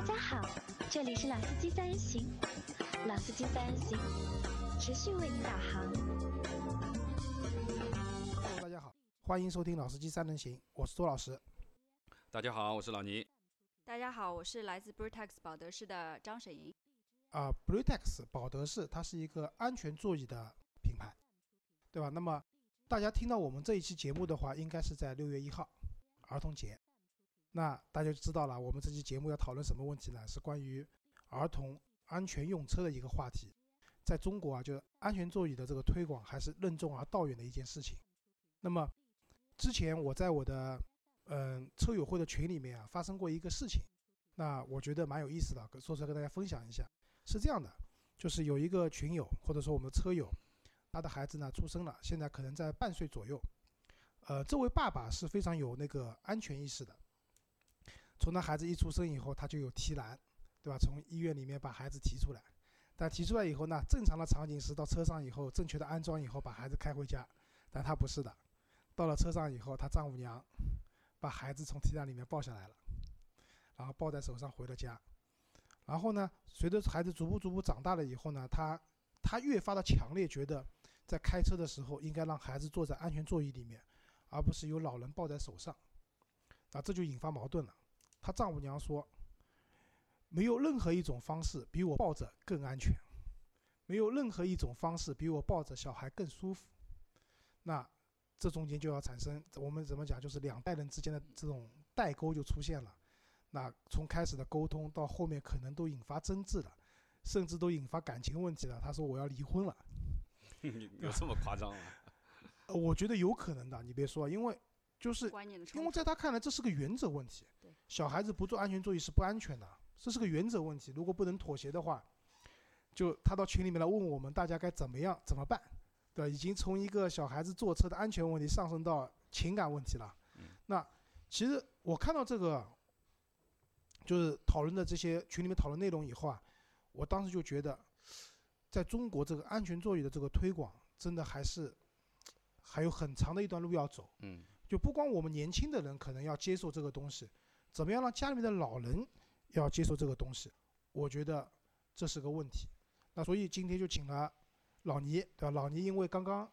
大家好，这里是老司机三人行，老司机三人行，持续为您导航。Hello，大家好，欢迎收听《老司机三人行》，我是周老师。大家好，我是老倪。大家好，我是来自 Brutex 保德士的张沈莹。啊、b r u t e x 保德士它是一个安全座椅的品牌，对吧？那么大家听到我们这一期节目的话，应该是在六月一号，儿童节。那大家就知道了，我们这期节目要讨论什么问题呢？是关于儿童安全用车的一个话题。在中国啊，就是安全座椅的这个推广还是任重而道远的一件事情。那么之前我在我的嗯车友会的群里面啊，发生过一个事情，那我觉得蛮有意思的，说出来跟大家分享一下。是这样的，就是有一个群友或者说我们车友，他的孩子呢出生了，现在可能在半岁左右。呃，这位爸爸是非常有那个安全意识的。从他孩子一出生以后，他就有提篮，对吧？从医院里面把孩子提出来，但提出来以后呢，正常的场景是到车上以后，正确的安装以后，把孩子开回家。但他不是的，到了车上以后，他丈母娘把孩子从提篮里面抱下来了，然后抱在手上回了家。然后呢，随着孩子逐步逐步长大了以后呢，他他越发的强烈觉得，在开车的时候应该让孩子坐在安全座椅里面，而不是由老人抱在手上。啊，这就引发矛盾了。他丈母娘说，没有任何一种方式比我抱着更安全，没有任何一种方式比我抱着小孩更舒服。那这中间就要产生我们怎么讲，就是两代人之间的这种代沟就出现了。那从开始的沟通到后面可能都引发争执了，甚至都引发感情问题了。他说我要离婚了，有这么夸张吗？呃我觉得有可能的。你别说，因为就是因为在他看来这是个原则问题对，小孩子不坐安全座椅是不安全的，这是个原则问题。如果不能妥协的话，就他到群里面来问我们大家该怎么样怎么办，对吧？已经从一个小孩子坐车的安全问题上升到情感问题了。那其实我看到这个就是讨论的这些群里面讨论内容以后啊，我当时就觉得，在中国这个安全座椅的这个推广，真的还是还有很长的一段路要走。嗯，就不光我们年轻的人可能要接受这个东西，怎么样让家里面的老人要接受这个东西，我觉得这是个问题。那所以今天就请了老倪，对吧？老倪因为刚刚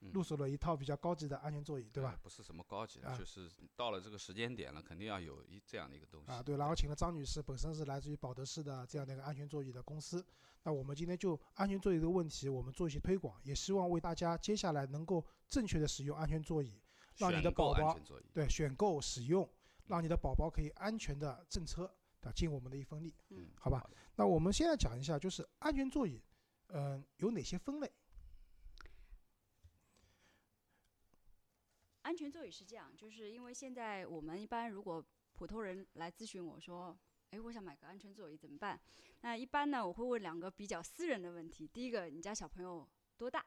嗯入手了一套比较高级的安全座椅，对吧？不是什么高级的，啊就是到了这个时间点了，肯定要有一这样的一个东西。啊，对，然后请了张女士，本身是来自于保德士的这样的一个安全座椅的公司。那我们今天就安全座椅这个问题，我们做一些推广，也希望为大家接下来能够正确的使用安全座椅，让你的宝宝对，选购使用，让你的宝宝可以安全的乘车，对？尽我们的一份力，嗯好吧？那我们现在讲一下，就是安全座椅，嗯、有哪些分类？安全座椅是这样，就是因为现在我们一般如果普通人来咨询我说，哎，我想买个安全座椅怎么办？那一般呢，我会问两个比较私人的问题。第一个，你家小朋友多大？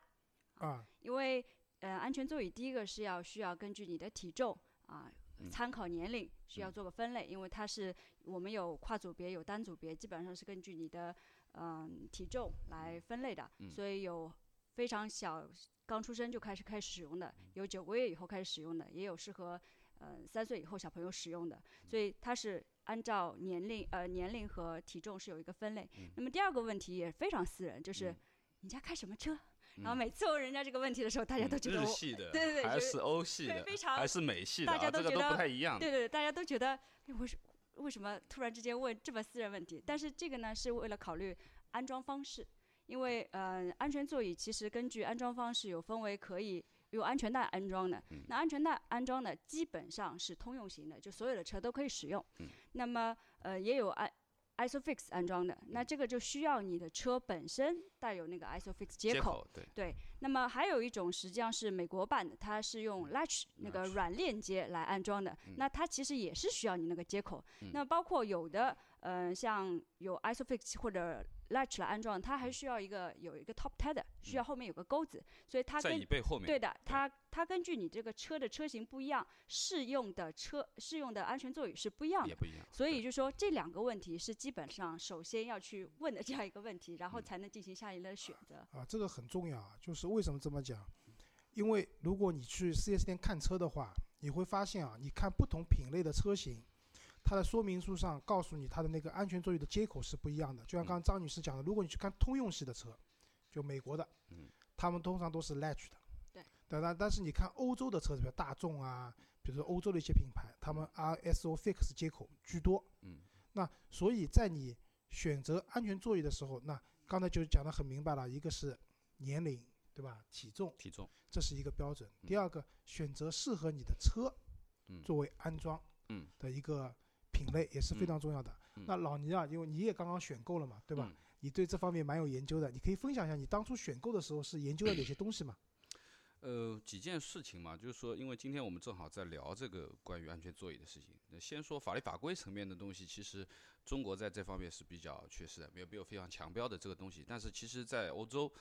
啊，因为呃，安全座椅第一个是要需要根据你的体重啊。嗯参考年龄需要做个分类，因为它是我们有跨组别有单组别，基本上是根据你的嗯、体重来分类的，嗯所以有非常小刚出生就开始开始使用的，有九个月以后开始使用的，也有适合呃三岁以后小朋友使用的，所以它是按照年龄呃年龄和体重是有一个分类。那么第二个问题也非常私人，就是、嗯你家开什么车？然后每次问人家这个问题的时候，大家都觉得我日系的，对对对还是欧系的，非非常还是美系的大家啊，这个都都觉得不太一样。对对，大家都觉得，哎，为什为什么突然之间问这么私人问题？但是这个呢，是为了考虑安装方式，因为呃，安全座椅其实根据安装方式有分为可以用安全带安装的，那安全带安装的基本上是通用型的，就所有的车都可以使用。那么呃，也有安。ISOFIX 安装的，那这个就需要你的车本身带有那个 ISOFIX 接口，接口对，对，那么还有一种实际上是美国版的，它是用 Latch 那个软链接来安装的，那它其实也是需要你那个接口。那包括有的，呃，像有 ISOFIX 或者 Latch 来安装，它还需要一个有一个 Top Tether，需要后面有个钩子，所以它在跟椅背后面。对的，它它根据你这个车的车型不一样，适用的车适用的安全座椅是不一样的也。不一样。所以就说这两个问题是基本上首先要去问的这样一个问题，然嗯后才能进行下一轮的选择。啊，这个很重要啊。就是为什么这么讲？因为如果你去 4S 店看车的话，你会发现啊，你看不同品类的车型，它的说明书上告诉你它的那个安全座椅的接口是不一样的。就像刚刚张女士讲的，如果你去看通用系的车，就美国的，嗯他们通常都是 latch 的。对。但但但是你看欧洲的车子，比如大众啊，比如说欧洲的一些品牌，他们 RSO fix 接口居多。嗯那所以在你选择安全座椅的时候，那刚才就讲得很明白了，一个是年龄，对吧？体重，体重，这是一个标准。嗯第二个，选择适合你的车嗯作为安装嗯的一个品类也是非嗯常重要的。嗯那老倪啊，因为你也刚刚选购了嘛，对吧？嗯你对这方面蛮有研究的，你可以分享一下你当初选购的时候是研究了哪些东西嘛？呃，几件事情嘛，就是说，因为今天我们正好在聊这个关于安全座椅的事情。那先说法律法规层面的东西，其实中国在这方面是比较缺失的，没有没有非常强标的这个东西。但是其实，在欧洲，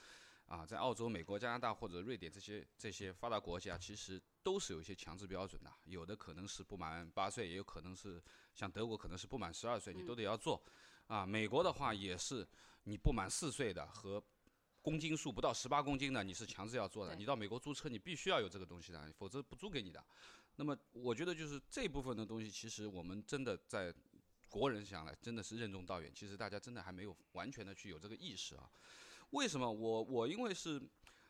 啊，在澳洲、美国、加拿大或者瑞典这些这些发达国家，其实都是有一些强制标准的，有的可能是不满八岁，也有可能是像德国可能是不满十二岁，你都得要做。啊，美国的话也是，你不满四岁的和公斤数不到十八公斤的，你是强制要做的。你到美国租车，你必须要有这个东西的，否则不租给你的。那么我觉得就是这部分的东西，其实我们真的在国人想来，真的是任重道远。其实大家真的还没有完全的去有这个意识啊。为什么我我因为是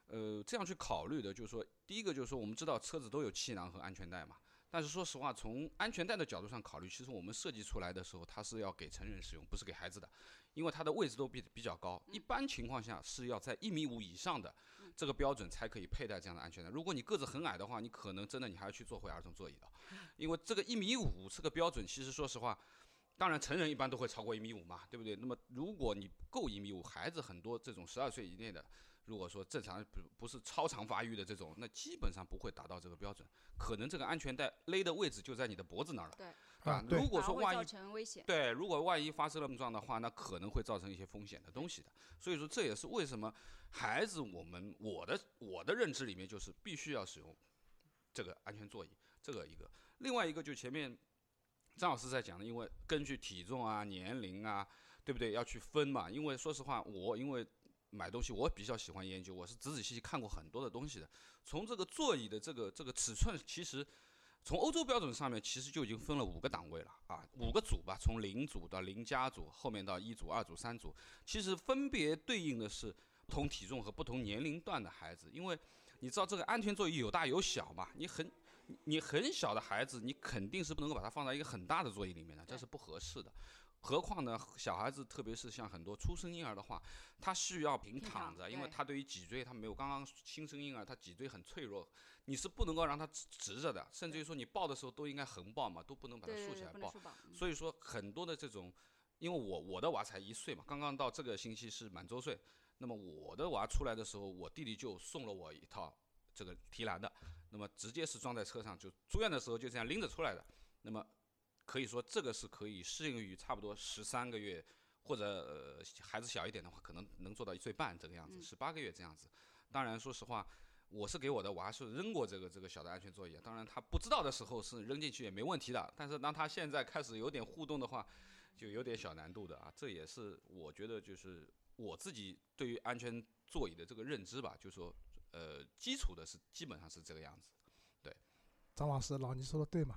呃这样去考虑的，就是说，第一个就是说，我们知道车子都有气囊和安全带嘛。但是说实话，从安全带的角度上考虑，其实我们设计出来的时候，它是要给成人使用，不是给孩子的，因为它的位置都比比较高，一般情况下是要在一米五以上的这个标准才可以佩戴这样的安全带。如果你个子很矮的话，你可能真的你还要去做回儿童座椅的，因为这个一米五这个标准，其实说实话，当然成人一般都会超过一米五嘛，对不对？那么如果你够一米五，孩子很多这种十二岁以内的。如果说正常不不是超常发育的这种，那基本上不会达到这个标准，可能这个安全带勒的位置就在你的脖子那儿了。对啊如果说万一成危险。对，如果万一发生了碰撞的话，那可能会造成一些风险的东西的。所以说这也是为什么孩子我们我的我的认知里面就是必须要使用这个安全座椅，这个一个。另外一个就前面张老师在讲的，因为根据体重啊、年龄啊，对不对？要去分嘛。因为说实话，我因为买东西我比较喜欢研究，我是仔仔细细看过很多的东西的。从这个座椅的这个这个尺寸，其实从欧洲标准上面其实就已经分了五个档位了啊，五个组吧，从零组到零加组，后面到一组、二组、三组，其实分别对应的是不同体重和不同年龄段的孩子，因为你知道这个安全座椅有大有小嘛，你很你你很小的孩子，你肯定是不能够把它放在一个很大的座椅里面的，这是不合适的。何况呢，小孩子特别是像很多出生婴儿的话，他需要平平躺躺着，因为他对于脊椎他没有刚刚新生婴儿，他脊椎很脆弱，你是不能够让他直直着的，甚至于说你抱的时候都应该横抱嘛，都不能把它竖起来抱。所以说很多的这种，因为我我的娃才一岁嘛，刚刚到这个星期是满周岁，那么我的娃出来的时候，我弟弟就送了我一套这个提篮的，那么直接是装在车上，就住院的时候就这样拎着出来的，那么可以说这个是可以适应于差不多十三个月。或者呃孩子小一点的话，可能能做到一岁半这个样子，嗯十八个月这样子。当然，说实话，我是给我的娃是扔过这个这个小的安全座椅，当然他不知道的时候是扔进去也没问题的，但是当他现在开始有点互动的话，就有点小难度的啊。这也是我觉得就是我自己对于安全座椅的这个认知吧，就是说呃基础的是基本上是这个样子。对张老师，老倪说的对吗？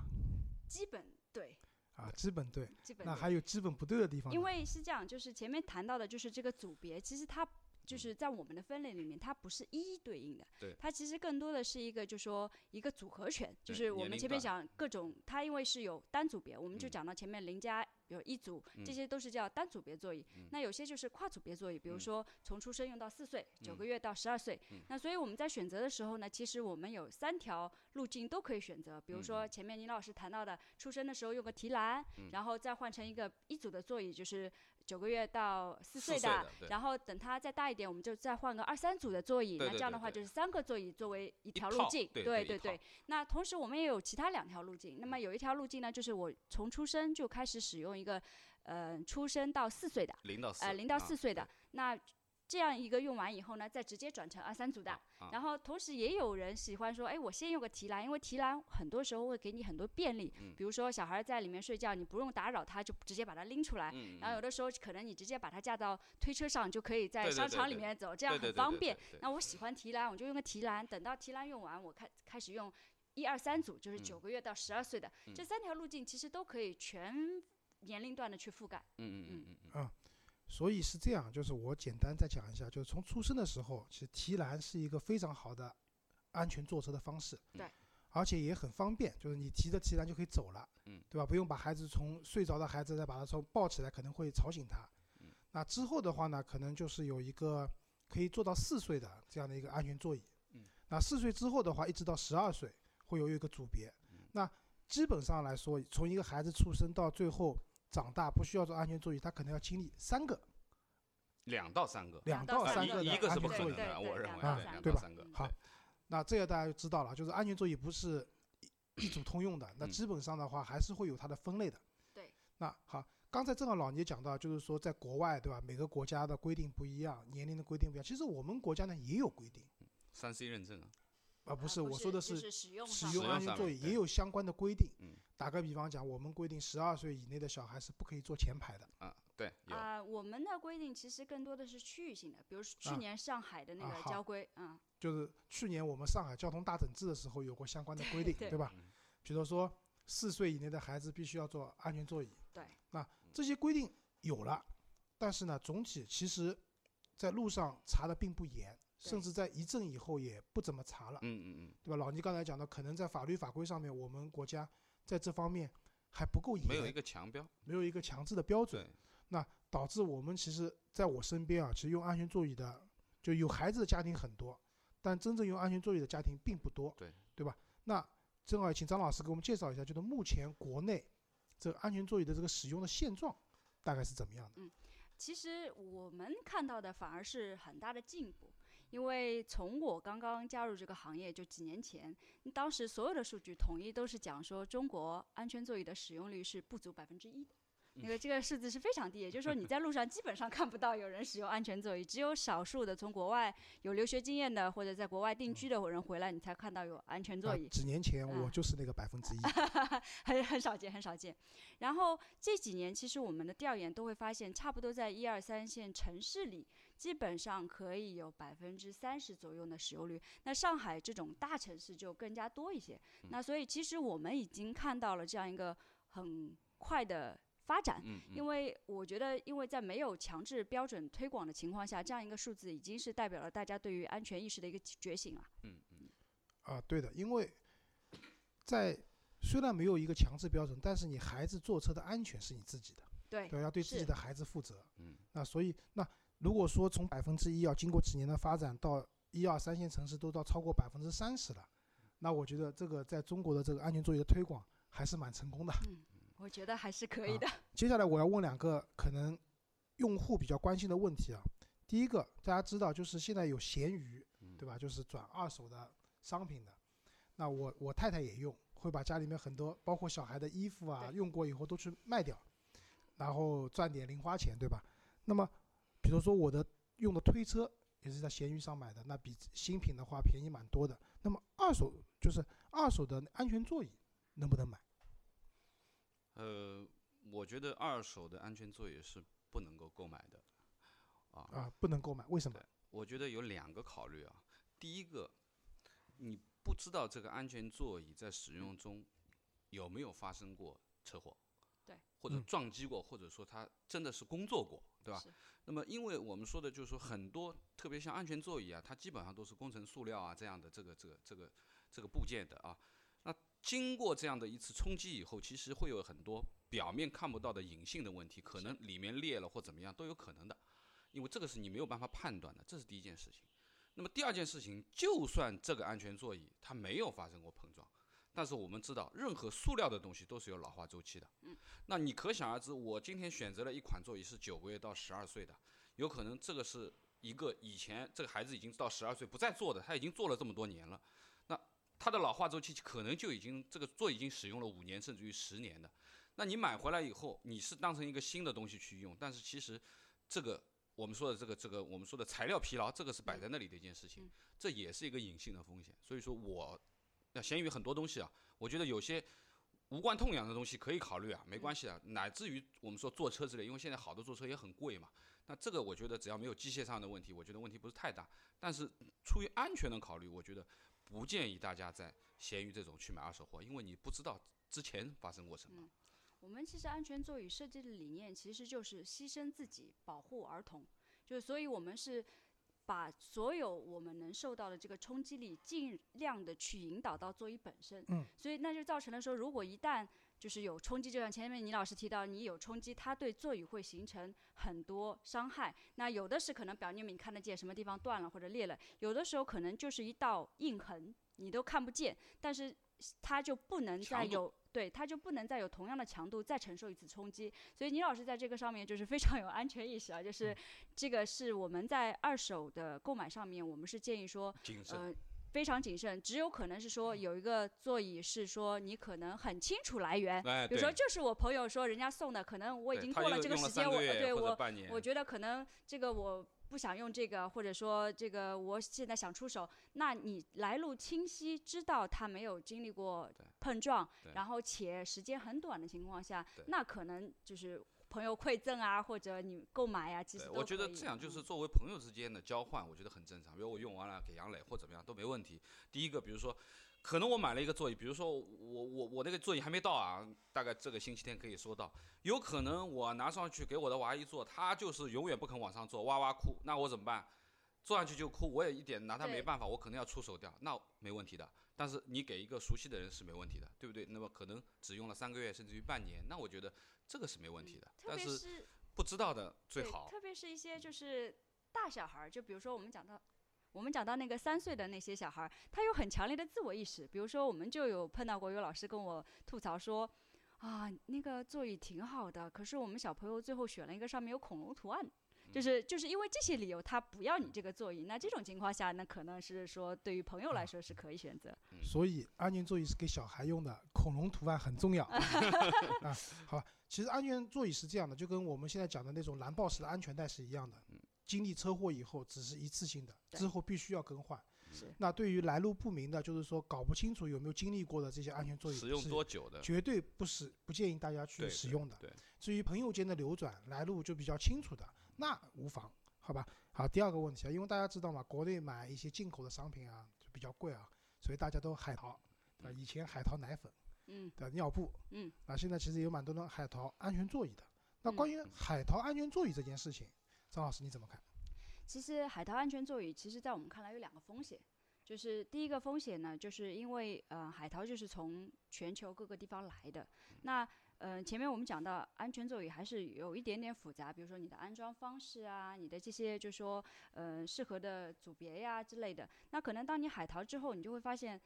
基本对，啊，基本对。基本对那还有基本不对的地方呢？因为是这样，就是前面谈到的，就是这个组别，其实它就是在我们的分类里面，它不是一一对应的，对它其实更多的是一个，就是说一个组合拳，就是我们前面讲各种，它因为是有单组别，我们就嗯讲到前面零加有一组，这嗯些都是叫单组别座椅。嗯那有些就是跨组别座椅，比如嗯说从出生用到四岁，九嗯个月到十二岁。嗯那所以我们在选择的时候呢，其实我们有三条路径都可以选择，比如说嗯前面倪老师谈到的，出生的时候用个提篮，嗯然后再换成一个一组的座椅，就是九个月到四岁的然后等他再大一点，我们就再换个二三组的座椅。对那这样的话，就是三个座椅作为一条路径。对对对对。那同时我们也有其他两条路径。那么有一条路径呢，就是我从出生就开始使用一个，呃，出生到四岁的，零到四，呃，零到啊四岁的。那这样一个用完以后呢，再直接转成二三组的。啊然后同时也有人喜欢说，哎，我先用个提篮，因为提篮很多时候会给你很多便利，嗯比如说小孩在里面睡觉，你不用打扰他，就直接把他拎出来。嗯，然后有的时候可能你直接把他架到推车上，就可以在商场里面走，这这样很方便。。那我喜欢提篮，我就用个提篮，等到提篮用完，我开开始用一二三组，就是嗯九个月到十二岁的、嗯这三条路径，其实都可以全年龄段的去覆盖。嗯嗯嗯嗯嗯，所以是这样，就是我简单再讲一下，就是从出生的时候，其实提篮是一个非常好的安全坐车的方式，对，而且也很方便，就是你提着提篮就可以走了，嗯，对吧？不用把孩子从睡着的孩子再把他从抱起来，可能会吵醒他。嗯，那之后的话呢，可能就是有一个可以做到四岁的这样的一个安全座椅，嗯，那四岁之后的话，一直到十二岁会有一个组别，嗯那基本上来说，从一个孩子出生到最后长大不需要做安全座椅，他可能要经历三个。两到三个，两到三个一一个是安全座椅不可能的，我认为啊对吧三个，好，那这个大家就知道了，就是安全座椅不是一一组通用的，那嗯基本上的话还是会有它的分类的。对。那好，刚才正好老聂讲到，就是说在国外，对吧？每个国家的规定不一样，年龄的规定不一样。其实我们国家呢也有规定，三 C 认证啊，啊，不啊是，我说的是使用安全座椅也有相关的规定。嗯打个比方讲，我们规定十二岁以内的小孩是不可以坐前排的。啊，对，有，啊、我们的规定其实更多的是区域性的，比如说去啊年上海的那个交规，嗯，就是去年我们上海交通大整治的时候有过相关的规定，对对吧嗯？比如说四岁以内的孩子必须要坐安全座椅。对。那这些规定有了，但是呢，总体其实在路上查的并不严，甚至在一阵以后也不怎么查了，嗯嗯嗯，对吧？老倪刚才讲的，可能在法律法规上面，我们国家在这方面还不够严，没有一个强标，没有一个强制的标准那，，导致我们其实在我身边啊，其实用安全座椅的就有孩子的家庭很多，但真正用安全座椅的家庭并不多，对对吧？那正好请张老师给我们介绍一下，就是目前国内这个安全座椅的这个使用的现状大概是怎么样的？嗯其实我们看到的反而是很大的进步，因为从我刚刚加入这个行业就几年前，当时所有的数据统一都是讲说中国安全座椅的使用率是不足百分之一的。那个这个数字是非常低，也就是说你在路上基本上看不到有人使用安全座椅，只有少数的从国外有留学经验的或者在国外定居的人回来，你才看到有安全座啊椅。几年前我嗯就是那个百分之一，很很少见，很少见。然后这几年，其实我们的调研都会发现，差不多在一二三线城市里，基本上可以有百分之三十左右的使用率。那上海这种大城市就更加多一些。那所以其实我们已经看到了这样一个很快的发展。因为我觉得，因为在没有强制标准推广的情况下，这样一个数字已经是代表了大家对于安全意识的一个觉醒了。嗯嗯，啊，对的，因为在虽然没有一个强制标准，但是你孩子坐车的安全是你自己的，对，对，要对自己的孩子负责。嗯，那所以那如果说从百分之一要经过几年的发展到一二三线城市都到超过百分之三十了，那我觉得这个在中国的这个安全座椅的推广还是蛮成功的。嗯我觉得还是可以啊的。接下来我要问两个可能用户比较关心的问题啊。第一个，大家知道就是现在有闲鱼，嗯对吧？就是转二手的商品的。那我我太太也用，会把家里面很多包括小孩的衣服啊，用过以后都去卖掉，然后赚点零花钱，对吧？那么比如说我的用的推车也是在闲鱼上买的，那比新品的话便宜蛮多的。那么二手就是二手的安全座椅能不能买？呃，我觉得二手的安全座椅是不能够购买的，啊，啊，不能购买，为什么？我觉得有两个考虑啊。第一个，你不知道这个安全座椅在使用中有没有发生过车祸，对，或者嗯撞击过，或者说他真的是工作过，对吧？那么，因为我们说的就是说很多，特别像安全座椅啊，它基本上都是工程塑料啊这样的这个这个这个这个部件的啊。那经过这样的一次冲击以后，其实会有很多表面看不到的隐性的问题，可能里面裂了或怎么样都有可能的，因为这个是你没有办法判断的，这是第一件事情。那么第二件事情，就算这个安全座椅它没有发生过碰撞，但是我们知道，任何塑料的东西都是有老化周期的。嗯，那你可想而知，我今天选择了一款座椅是九个月到十二岁的，有可能这个是一个以前这个孩子已经到十二岁不再坐的，他已经坐了这么多年了，那它的老化周期可能就已经这个座椅已经使用了五年甚至于十年的。那你买回来以后，你是当成一个新的东西去用，但是其实这个我们说的这个这个我们说的材料疲劳，这个是摆在那里的一件事情嗯，这也是一个隐性的风险。所以说我那闲鱼很多东西啊，我觉得有些无关痛痒的东西可以考虑啊，没关系啊，乃至于我们说坐车之类，因为现在好多坐车也很贵嘛。那这个我觉得只要没有机械上的问题，我觉得问题不是太大。但是出于安全的考虑，我觉得不建议大家在闲鱼这种去买二手货，因为你不知道之前发生过什么。我们其实安全座椅设计的理念其实就是牺牲自己，保护儿童，就是所以我们是把所有我们能受到的这个冲击力，尽量的去引导到座椅本身。嗯。所以那就造成了说，如果一旦就是有冲击，就像前面倪老师提到，你有冲击，它对座椅会形成很多伤害。那有的是可能表面你看得见什么地方断了或者裂了，有的时候可能就是一道印痕，你都看不见，但是它就不能再有。对，它就不能再有同样的强度再承受一次冲击，所以倪老师在这个上面就是非常有安全意识啊，就是这个是我们在二手的购买上面，我们是建议说，呃，非常谨慎，只有可能是说有一个座椅是说你可能很清楚来源，比如说就是我朋友说人家送的，可能我已经过了这个时间，我对我我觉得可能这个我。不想用这个，或者说这个我现在想出手，那你来路清晰，知道他没有经历过碰撞，然后且时间很短的情况下，那可能就是朋友馈赠啊，或者你购买呀，其实我觉得这样就是作为朋友之间的交换，我觉得很正常。比如我用完了给杨磊或怎么样都没问题。第一个，比如说。可能我买了一个座椅，比如说我我我那个座椅还没到啊，大概这个星期天可以收到。有可能我拿上去给我的娃一坐，他就是永远不肯往上坐，哇哇哭，那我怎么办？坐上去就哭，我也一点拿他没办法，我可能要出手掉，那没问题的。但是你给一个熟悉的人是没问题的，对不对？那么可能只用了三个月甚至于半年，那我觉得这个是没问题的。但是不知道的最好。特别是一些就是大小孩儿，就比如说我们讲到。我们讲到那个三岁的那些小孩儿，他有很强烈的自我意识。比如说，我们就有碰到过有老师跟我吐槽说，啊，那个座椅挺好的，可是我们小朋友最后选了一个上面有恐龙图案，就是就是因为这些理由，他不要你这个座椅。那这种情况下，那可能是说对于朋友来说是可以选择。所以安全座椅是给小孩用的，恐龙图案很重要 啊。好，其实安全座椅是这样的，就跟我们现在讲的那种蓝豹式的安全带是一样的。经历车祸以后只是一次性的，之后必须要更换。那对于来路不明的，就是说搞不清楚有没有经历过的这些安全座椅，使用多久的，绝对不是不建议大家去使用的。对。至于朋友间的流转，来路就比较清楚的，那无妨，好吧？好，第二个问题啊，因为大家知道嘛，国内买一些进口的商品啊，就比较贵啊，所以大家都海淘，啊，以前海淘奶粉，嗯，的尿布，嗯，啊，现在其实有蛮多的海淘安全座椅的。那关于海淘安全座椅这件事情。张老师你怎么看？其实海淘安全座椅，其实在我们看来有两个风险，就是第一个风险呢，就是因为呃海淘就是从全球各个地方来的，那呃前面我们讲到安全座椅还是有一点点复杂，比如说你的安装方式啊，你的这些就说呃适合的组别呀之类的，那可能当你海淘之后，你就会发现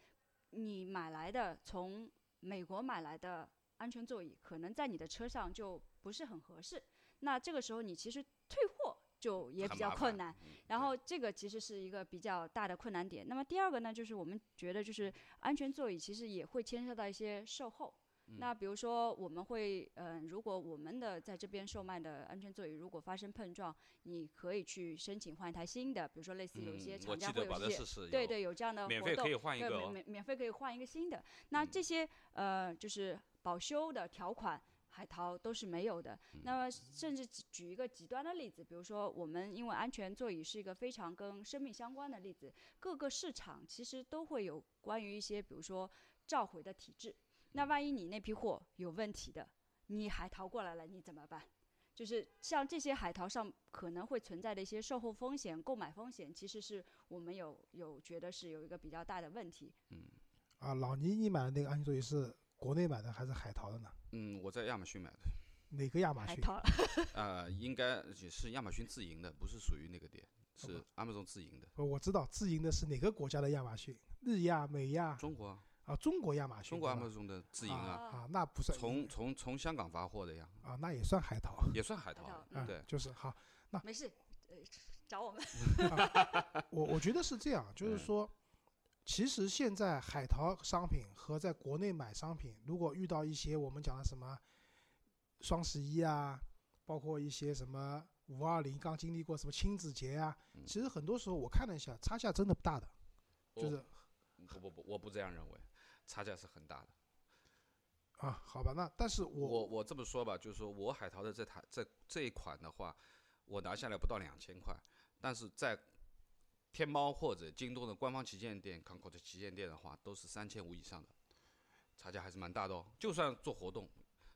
你买来的从美国买来的安全座椅，可能在你的车上就不是很合适，那这个时候你其实退货。就也比较困难，然后这个其实是一个比较大的困难点。那么第二个呢，就是我们觉得就是安全座椅其实也会牵涉到一些售后。那比如说我们会，嗯，如果我们的在这边售卖的安全座椅如果发生碰撞，你可以去申请换一台新的。比如说类似有一些厂家会有一些，对对，有这样的活动，免费可以换一个，免免费可以换一个新的。那这些呃就是保修的条款。海淘都是没有的。那么，甚至举一个极端的例子，比如说，我们因为安全座椅是一个非常跟生命相关的例子，各个市场其实都会有关于一些，比如说召回的体制。那万一你那批货有问题的，你海淘过来了，你怎么办？就是像这些海淘上可能会存在的一些售后风险、购买风险，其实是我们有有觉得是有一个比较大的问题。嗯。啊，老倪，你买的那个安全座椅是？国内买的还是海淘的呢？嗯，我在亚马逊买的。哪个亚马逊？海淘。呃，应该也是亚马逊自营的，不是属于那个店，是 Amazon 自营的。我知道自营的是哪个国家的亚马逊？日亚、美亚？中国。啊，中国亚马逊。中国亚马逊的自营啊。啊，那不算。从从从香港发货的呀。啊，那也算海淘。也算海淘。对，就是好。那没事，呃，找我们。我我觉得是这样，就是说。其实现在海淘商品和在国内买商品，如果遇到一些我们讲的什么双十一啊，包括一些什么五二零，刚经历过什么亲子节啊，其实很多时候我看了一下，差价真的不大的，就是不不不，我不这样认为，差价是很大的。啊，好吧，那但是我我我这么说吧，就是说我海淘的这台这这一款的话，我拿下来不到两千块，但是在天猫或者京东的官方旗舰店、港口的旗舰店的话，都是三千五以上的，差价还是蛮大的哦。就算做活动，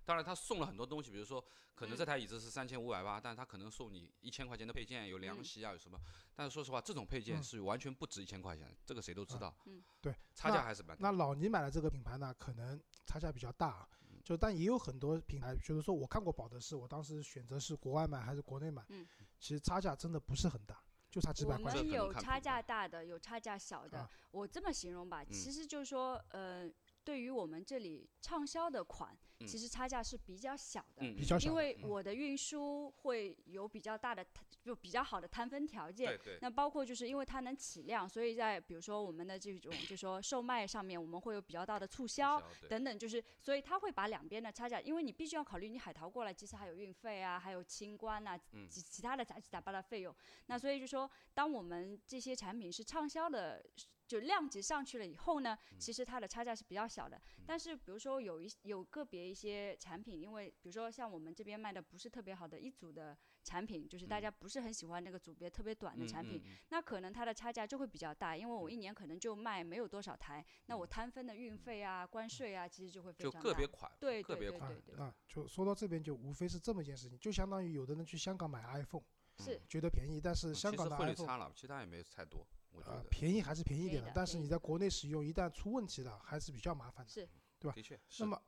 当然他送了很多东西，比如说可能这台椅子是三千五百八，但是他可能送你一千块钱的配件，有凉席啊，有什么？但是说实话，这种配件嗯是完全不值一千块钱，这个谁都知道。嗯对，差价还是蛮大。那老倪买的这个品牌呢，可能差价比较大啊，嗯就但也有很多品牌，比如说我看过保德仕，我当时选择是国外买还是国内买，嗯其实差价真的不是很大，就差几百块钱。们这可能有差价大的，有差价小的。啊我这么形容吧，嗯其实就是说，呃，对于我们这里畅销的款，嗯其实差价是比较小的。嗯，比较小因为嗯我的运输会有比较大的摊，就比较好的摊分条件对。对，那包括就是因为它能起量，所以在比如说我们的这种，就说售卖上面，我们会有比较大的促销等等，就是所以它会把两边的差价，因为你必须要考虑你海淘过来，其实还有运费啊，还有清关啊，嗯其其他的杂七杂八的费用。那所以就说，当我们这些产品是畅销的。就量级上去了以后呢，嗯。其实它的差价是比较小的。但是比如说有一有个别一些产品，因为比如说像我们这边卖的不是特别好的一组的产品，就是大家不是很喜欢那个组别特别短的产品，那可能它的差价就会比较大，因为我一年可能就卖没有多少台，那我摊分的运费啊、关税啊，其实就会非常大个别款，对个别款对对对。对，啊，就说到这边就无非是这么一件事情，就相当于有的人去香港买 iPhone 是觉得便宜，但是嗯香港的 iPhone 差了，其他也没太多，我觉得呃便宜还是便宜一点的，的但是你在国内使用一旦出问题了，还是比较麻烦的。是对吧的确是。那么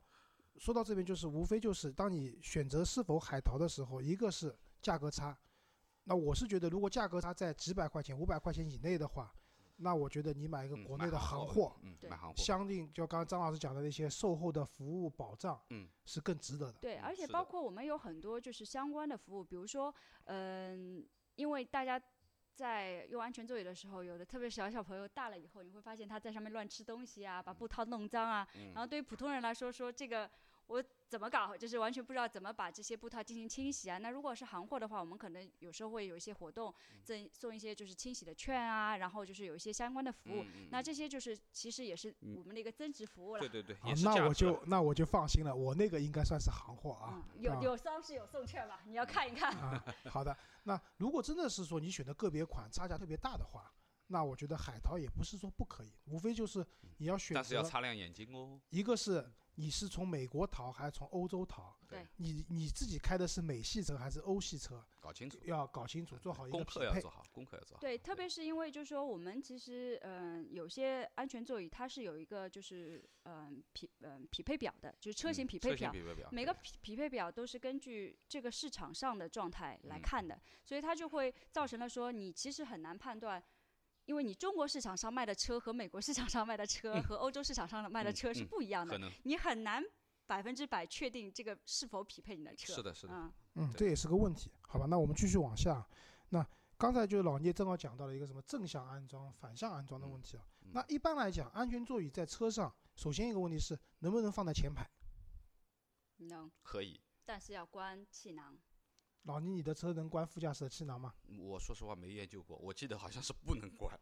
说到这边，就是无非就是当你选择是否海淘的时候，一个是价格差，那我是觉得如果价格差在几百块钱、五百块钱以内的话，那我觉得你买一个嗯国内的行行货，嗯，对买行货，相应就刚刚张老师讲的那些售后的服务保障，嗯，是更值得的。对，嗯而且包括我们有很多就是相关的服务，比如说，嗯、因为大家在用安全座椅的时候，有的特别小小朋友大了以后，你会发现他在上面乱吃东西啊，把布套弄脏啊。嗯然后对于普通人来说，说这个我怎么搞，就是完全不知道怎么把这些布套进行清洗啊。那如果是行货的话，我们可能有时候会有一些活动，嗯赠送一些就是清洗的券啊，然后就是有一些相关的服务。那这些就是其实也是嗯我们的一个增值服务了。对对对，啊也是那我就那我就放心了，我那个应该算是行货啊。嗯，有啊有伤是有送券吧？你要看一看。啊，好的。那如果真的是说你选的个别款差价特别大的话，那我觉得海淘也不是说不可以，无非就是你要选但是要择擦亮眼睛哦。一个是你是从美国淘还是从欧洲淘，对你你自己开的是美系车还是欧系车，搞清楚，要搞清楚，做好一个功匹配课要做。好，功课要做好。对，特别是因为就是说，我们其实嗯、有些安全座椅它是有一个就是嗯、匹嗯、匹配表的，就是车型嗯匹配表。车型匹配表，每个匹匹配表都是根据这个市场上的状态来嗯看的，所以它就会造成了说你其实很难判断，因为你中国市场上卖的车和美国市场上卖的车和欧洲市场上卖的嗯车是嗯不一样的，你很难百分之百确定这个是否匹配你的车。是的，是的，嗯，嗯，这也是个问题，好吧？那我们继续往下。那刚才就老聂正好讲到了一个什么正向安装、反向安装的问题啊。嗯那一般来讲，安全座椅在车上，首先一个问题是能不能放在前排？能，可以。但是要关气囊。老倪，你的车能关副驾驶的气囊吗？我说实话没研究过，我记得好像是不能关，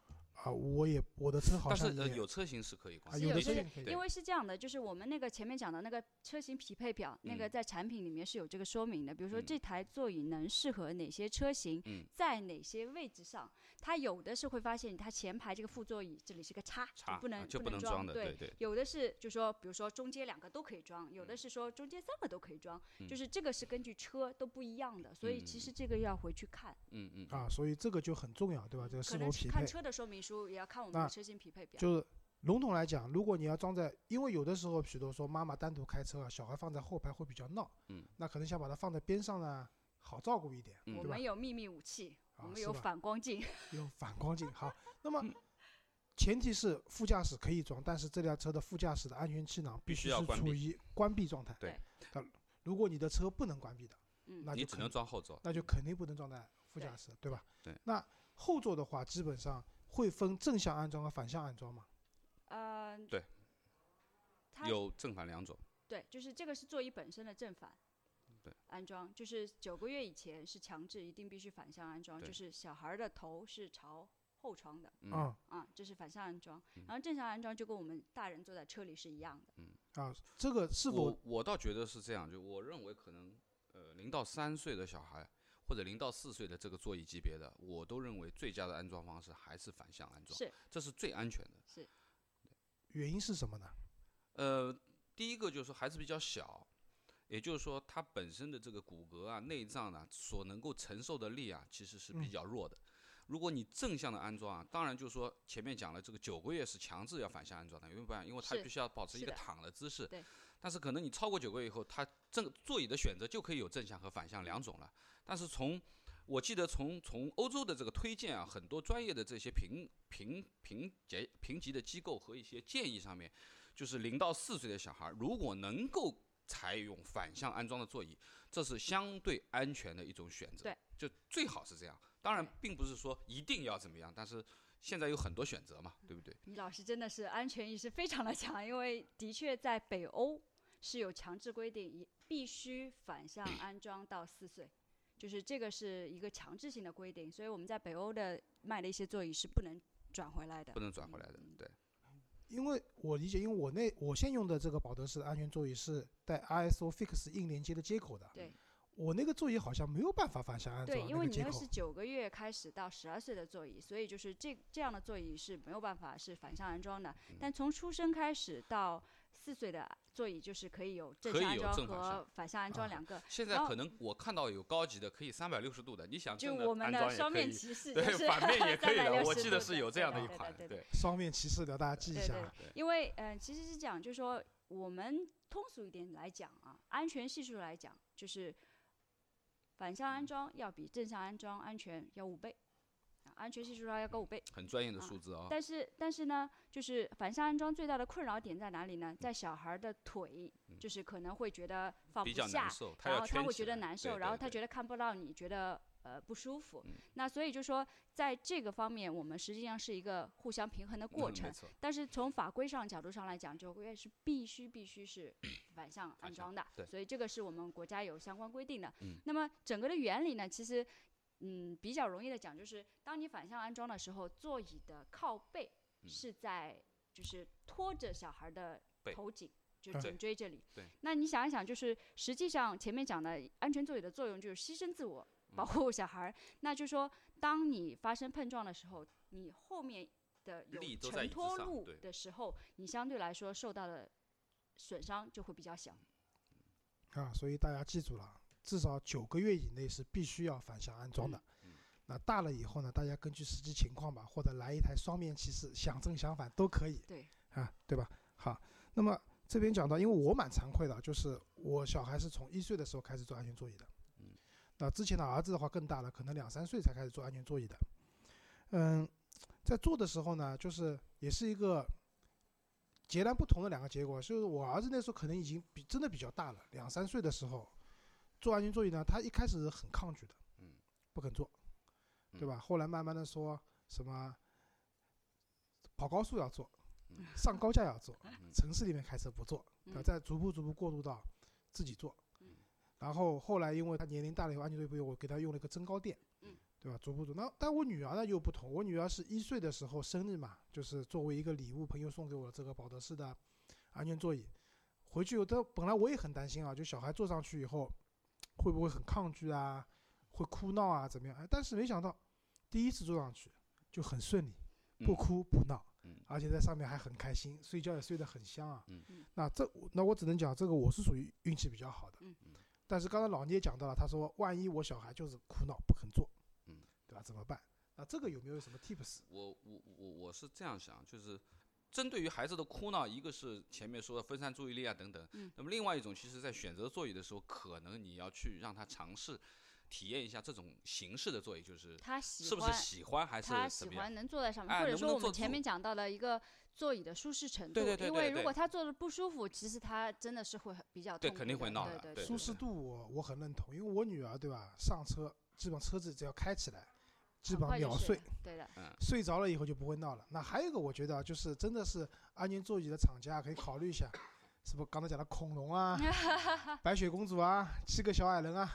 啊，我也我的车好但是呃像也有车型是可以有的车型可以因为是这样的，就是我们那个前面讲的那个车型匹配表，那个嗯在产品里面是有这个说明的。比如说嗯这台座椅能适合哪些车型，嗯在哪些位置上，它有的是会发现它前排这个副座椅这里是个叉，叉就不能、啊就不能装的，对。对。有的是就说，比如说中间两个都可以装，有的是说中间三个都可以装，嗯就是这个是根据车都不一样的，所以其实这个要回去看，嗯嗯啊，所以这个就很重要，对吧？这个可是否匹配看？车的说明书，也要看我们的车型匹配表。就是笼统来讲，如果你要装在，因为有的时候，比如说妈妈单独开车啊，小孩放在后排会比较闹，嗯，那可能想把它放在边上呢，好照顾一点，嗯对吧我们？有秘密武器，我们有反光镜。有反光镜。好，那么嗯前提是副驾驶可以装，但是这辆车的副驾驶的安全气囊必须是处于关闭状态。对如果你的车不能关闭的，嗯，你只那就肯能装后座。那就肯定不能装在副驾对驶，对吧？对那后座的话，基本上会分正向安装和反向安装吗？呃，对，有正反两种。对，就是这个是座椅本身的正反对安装，就是九个月以前是强制一定必须反向安装，就是小孩儿的头是朝后窗的嗯啊啊，这是反向安装嗯。然后正向安装就跟我们大人坐在车里是一样的。啊，这个是否我我倒觉得是这样，就我认为可能呃零到三岁的小孩或者零到四岁的这个座椅级别的，我都认为最佳的安装方式还是反向安装，是这是最安全的。是，原因是什么呢？呃，第一个就是说孩子比较小，也就是说它本身的这个骨骼啊、内脏啊所能够承受的力啊，其实是比嗯较弱的。如果你正向的安装啊，当然就是说前面讲了，这个九个月是强制要反向安装的，因为不然，因为它必须要保持一个躺的姿势。对。但是可能你超过九个月以后，它这个座椅的选择就可以有正向和反向两种了。但是从我记得从从欧洲的这个推荐啊，很多专业的这些评评评级评级的机构和一些建议上面，就是零到四岁的小孩，如果能够采用反向安装的座椅，这是相对安全的一种选择。对，就最好是这样。当然，并不是说一定要怎么样，但是现在有很多选择嘛，对不对？你老师真的是安全意识非常的强，因为的确在北欧是有强制规定，也必须反向安装到四岁，就是这个是一个强制性的规定，所以我们在北欧的卖的一些座椅是不能转回来的不。能转回来的。对，因为我理解，因为我那我现用的这个保德士的安全座椅是带 ISO FIX 硬连接的接口的。对。我那个座椅好像没有办法反向安装对，因为你那个是。九个月开始到十二岁的座椅，所以就是这这样的座椅是没有办法是反向安装的。嗯但从出生开始到四岁的座椅，就是可以有正向安装正和反向安装啊两个。现在可能我看到有高级的可以三百六十度的，你想就我们的双面骑士，对就，是反面也可以的。我记得是有这样的一款，对对对对。双面骑士的，大家记一对对下啊。因为嗯、呃其实是讲，就是说我们通俗一点来讲啊，安全系数来讲，就是反向安装要比正向安装安全要五倍，啊，安全系数要高五倍。很专业的啊数字啊。但是但是呢，就是反向安装最大的困扰点在哪里呢？在小孩儿的腿，就是可能会觉得放不下然后他会觉得难受，然后他觉得看不到你，觉得呃不舒服。嗯那所以就说，在这个方面，我们实际上是一个互相平衡的过程嗯没。错，但是从法规上角度上来讲，九个月是必须必须是 反向安装的，对所以这个是我们国家有相关规定的。嗯那么整个的原理呢，其实嗯比较容易的讲，就是当你反向安装的时候，座椅的靠背嗯是在就是拖着小孩的头颈。就嗯颈椎这里，对那你想一想，就是实际上前面讲的安全座椅的作用就是牺牲自我，保嗯护小孩儿。那就是说，当你发生碰撞的时候，你后面的有承托路的时候，你相对来说受到的损伤就会比较小。啊，所以大家记住了，至少九个月以内是必须要反向安装的。嗯那大了以后呢，大家根据实际情况吧，或者来一台双面骑士，想正想反都可以对，啊，对吧？好，那么这边讲到，因为我蛮惭愧的，就是我小孩是从一岁的时候开始坐安全座椅的，嗯，那之前的儿子的话更大了，可能两三岁才开始坐安全座椅的。嗯，在做的时候呢，就是也是一个截然不同的两个结果，就是我儿子那时候可能已经比真的比较大了，两三岁的时候坐安全座椅呢，他一开始很抗拒的，嗯，不肯坐，对嗯吧？后来慢慢的说什么跑高速要坐嗯，上高架要坐，嗯城市里面开车不坐，对吧嗯再逐步逐步过渡到自己坐嗯。然后后来因为他年龄大了以后，安全座椅不用，我给他用了一个增高垫嗯，对吧？足不足那但我女儿呢又不同，我女儿是一岁的时候生日嘛，就是作为一个礼物，朋友送给我这个保德士的安全座椅。回去有的本来我也很担心啊，就小孩坐上去以后会不会很抗拒啊，会哭闹啊怎么样？哎，但是没想到第一次坐上去就很顺利，不嗯哭不闹。嗯而且在上面还很开心，睡觉也睡得很香啊。那这那我只能讲，这个我是属于运气比较好的。嗯嗯但是刚才老聂讲到了，他说万一我小孩就是哭闹不肯做，嗯，对吧？怎么办？那这个有没有什么 tips？我我我我是这样想，就是针对于孩子的哭闹，一个是前面说的分散注意力啊等等，嗯那么另外一种，其实在选择座椅的时候，可能你要去让他尝试体验一下这种形式的座椅，就是他喜是不是喜欢还是他？喜欢能坐在上面，哎或者说我们前面讲到的一个座椅的舒适程度。对对对因为对对如果他坐的不舒服，其实他真的是会比较对肯定会闹对对对的对对舒适度我我很认同，因为我女儿对吧，上车基本车子只要开起来，基本上秒睡对的，嗯，睡着了以后就不会闹了。那还有一个我觉得啊就是真的是安全座椅的厂家可以考虑一下，是不是刚才讲的恐龙啊、白雪公主啊、七个小矮人啊，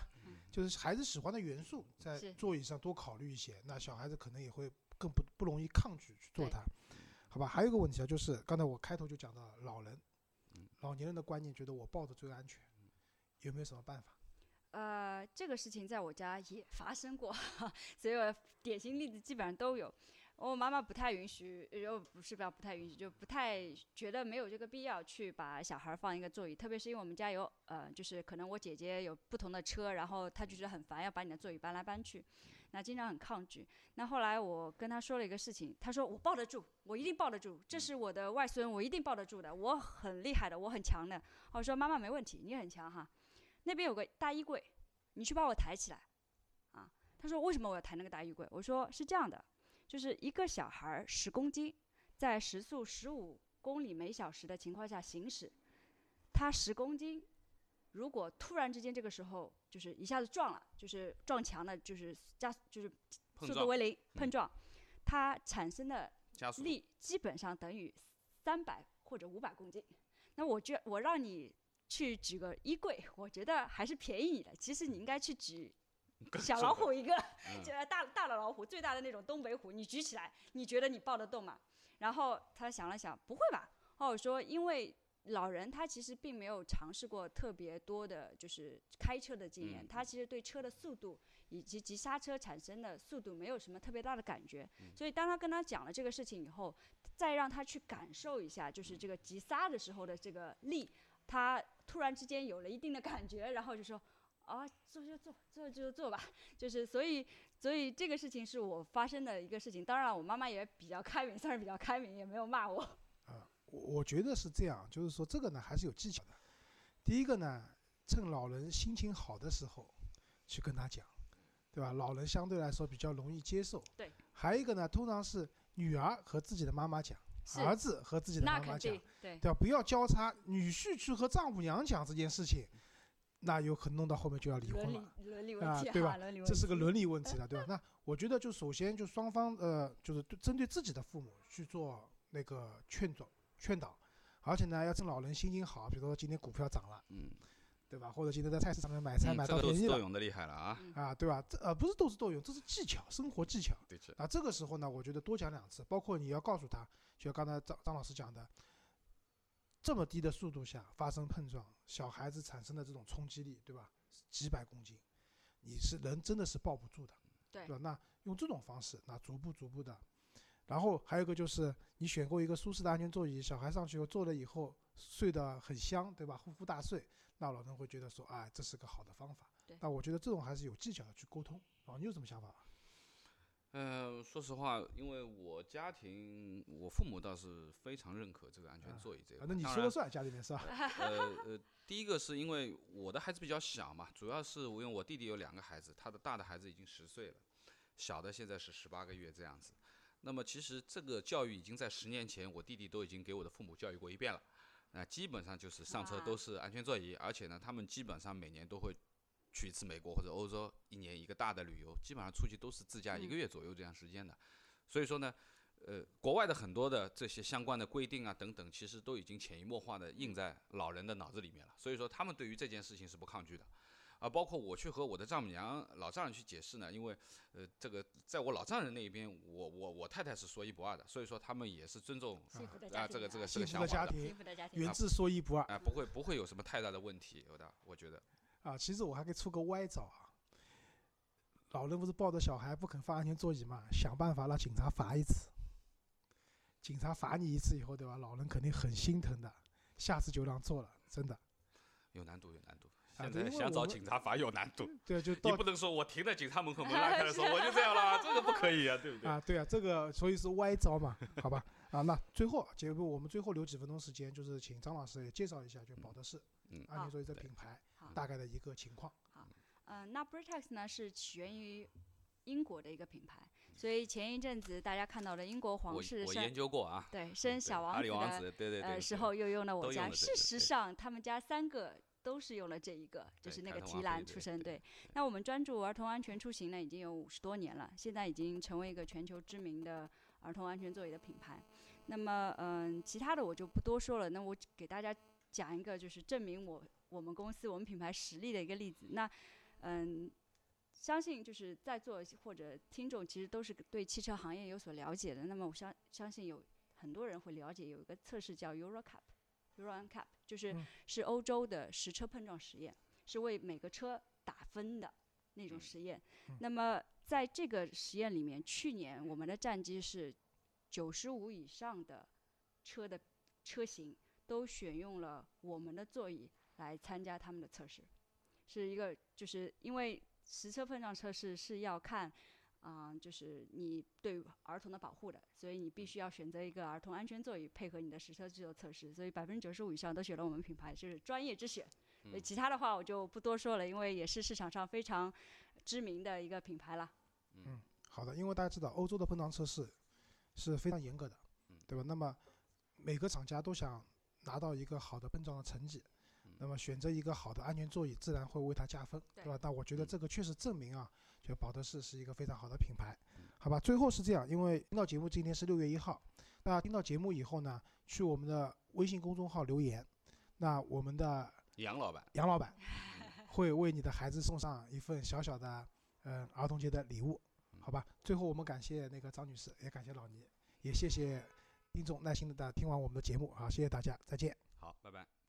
就是孩子喜欢的元素，在座椅上多考虑一些，那小孩子可能也会更不不容易抗拒去做它，好吧？还有一个问题啊，就是刚才我开头就讲到了老人嗯，老年人的观念觉得我抱着最安全，有没有什么办法？呃，这个事情在我家也 发生过，所以我典型例子基本上都有。我妈妈不太允许，呃，不是不要不太允许，就不太觉得没有这个必要去把小孩放一个座椅，特别是因为我们家有，呃，就是可能我姐姐有不同的车，然后她就觉得很烦，要把你的座椅搬来搬去，那经常很抗拒。那后来我跟他说了一个事情，他说我抱得住，我一定抱得住，这是我的外孙，我一定抱得住的，我很厉害的，我很强的。我说妈妈没问题，你很强哈。那边有个大衣柜，你去把我抬起来，啊。他说为什么我要抬那个大衣柜？我说是这样的。就是一个小孩儿十公斤，在时速十五公里每小时的情况下行驶，他十公斤，如果突然之间这个时候就是一下子撞了，就是撞墙了，就是加就是速度为零碰撞，它产生的力基本上等于三百或者五百公斤。那我觉我让你去举个衣柜，我觉得还是便宜你的。其实你应该去举。小老虎一个，就大大的老虎，最大的那种东北虎，你举起来，你觉得你抱得动吗？然后他想了想，不会吧？哦，我说，因为老人他其实并没有尝试过特别多的，就是开车的经验，他其实对车的速度以及急刹车产生的速度没有什么特别大的感觉。所以当他跟他讲了这个事情以后，再让他去感受一下，就是这个急刹的时候的这个力，他突然之间有了一定的感觉，然后就说。啊，做就做，做就做吧，就是所以，所以这个事情是我发生的一个事情。当然，我妈妈也比较开明，算是比较开明，也没有骂我。啊，我我觉得是这样，就是说这个呢还是有技巧的。第一个呢，趁老人心情好的时候去跟他讲，对吧？老人相对来说比较容易接受。对。还有一个呢，通常是女儿和自己的妈妈讲，儿子和自己的妈妈讲，对对吧？不要交叉，女婿去和丈母娘讲这件事情。那有可能弄到后面就要离婚了啊，对吧？这是个伦理问题了，对吧？那我觉得就首先就双方呃，就是针对自己的父母去做那个劝导劝导，而且呢要趁老人心情好，比如说今天股票涨了，嗯，对吧？或者今天在菜市场买菜买到便宜了，斗勇的厉害了啊啊，对吧？这呃不是斗智斗勇，这是技巧，生活技巧。对啊，这个时候呢，我觉得多讲两次，包括你要告诉他，就像刚才张张老师讲的。这么低的速度下发生碰撞，小孩子产生的这种冲击力，对吧？几百公斤，你是人真的是抱不住的，对吧？那用这种方式，那逐步逐步的，然后还有一个就是你选购一个舒适的安全座椅，小孩上去后坐了以后睡得很香，对吧？呼呼大睡，那老人会觉得说，哎，这是个好的方法。那我觉得这种还是有技巧的去沟通。啊，你有什么想法吗？嗯，说实话，因为我家庭，我父母倒是非常认可这个安全座椅这个。那你说了算，家里面是吧？呃呃，第一个是因为我的孩子比较小嘛，主要是因为我弟弟有两个孩子，他的大的孩子已经十岁了，小的现在是十八个月这样子。那么其实这个教育已经在十年前，我弟弟都已经给我的父母教育过一遍了。那基本上就是上车都是安全座椅，而且呢，他们基本上每年都会。去一次美国或者欧洲，一年一个大的旅游，基本上出去都是自驾一个月左右这样时间的。所以说呢，呃，国外的很多的这些相关的规定啊等等，其实都已经潜移默化的印在老人的脑子里面了。所以说他们对于这件事情是不抗拒的。啊，包括我去和我的丈母娘、老丈人去解释呢，因为呃，这个在我老丈人那一边，我我我太太是说一不二的，所以说他们也是尊重啊这个这个这个想法的。原自说一不二啊，不会不会有什么太大的问题，有的，我觉得。啊，其实我还可以出个歪招啊。老人不是抱着小孩不肯放安全座椅嘛，想办法让警察罚一次。警察罚你一次以后，对吧？老人肯定很心疼的，下次就让坐了，真的。现在想找警察罚有难度。对，就 你不能说我停在警察门口门拉开的时候我就这样了，这个不可以啊，对不对？啊，对啊，这个所以是歪招嘛，好吧？啊，那最后节目我们最后留几分钟时间，就是请张老师也介绍一下，就保德仕安全座椅这品牌。大概的一个情况。好，嗯，那 Britax 呢是起源于英国的一个品牌，所以前一阵子大家看到了英国皇室生，我研究过啊，对，生小王子的呃时候又用了我家。事实上，他们家三个都是用了这一个，就是那个提篮出身。对，那我们专注儿童安全出行呢，已经有五十多年了，现在已经成为一个全球知名的儿童安全座椅的品牌。那么，嗯，其他的我就不多说了。那我给大家讲一个，就是证明我。我们公司、我们品牌实力的一个例子。那，嗯，相信就是在座或者听众其实都是对汽车行业有所了解的。那么，我相相信有很多人会了解有一个测试叫 Euro Cap，Euro NCAP，就是是欧洲的实车碰撞实验，是为每个车打分的那种嗯实验。嗯那么在这个实验里面，去年我们的战绩是九十五以上的车的车型都选用了我们的座椅来参加他们的测试，是一个就是因为实车碰撞测试是要看。啊、就是你对儿童的保护的，所以你必须要选择一个儿童安全座椅配合你的实车去做测试。所以百分之九十五以上都选了我们品牌，就是专业之选。所以嗯其他的话我就不多说了，因为也是市场上非常知名的一个品牌了。好的，因为大家知道欧洲的碰撞测试是非常严格的嗯，对吧？那么每个厂家都想拿到一个好的碰撞的成绩嗯，那么选择一个好的安全座椅，自然会为它加分，对对吧？但我觉得嗯这个确实证明啊，就保德士是一个非常好的品牌嗯，好吧？最后是这样，因为听到节目今天是六月一号，那听到节目以后呢，去我们的微信公众号留言，那我们的杨老板，杨老板会为你的孩子送上一份小小的嗯儿童节的礼物，好吧？最后我们感谢那个张女士，也感谢老倪，也谢谢听众耐心的听完我们的节目啊，谢谢大家，再见。好，拜拜。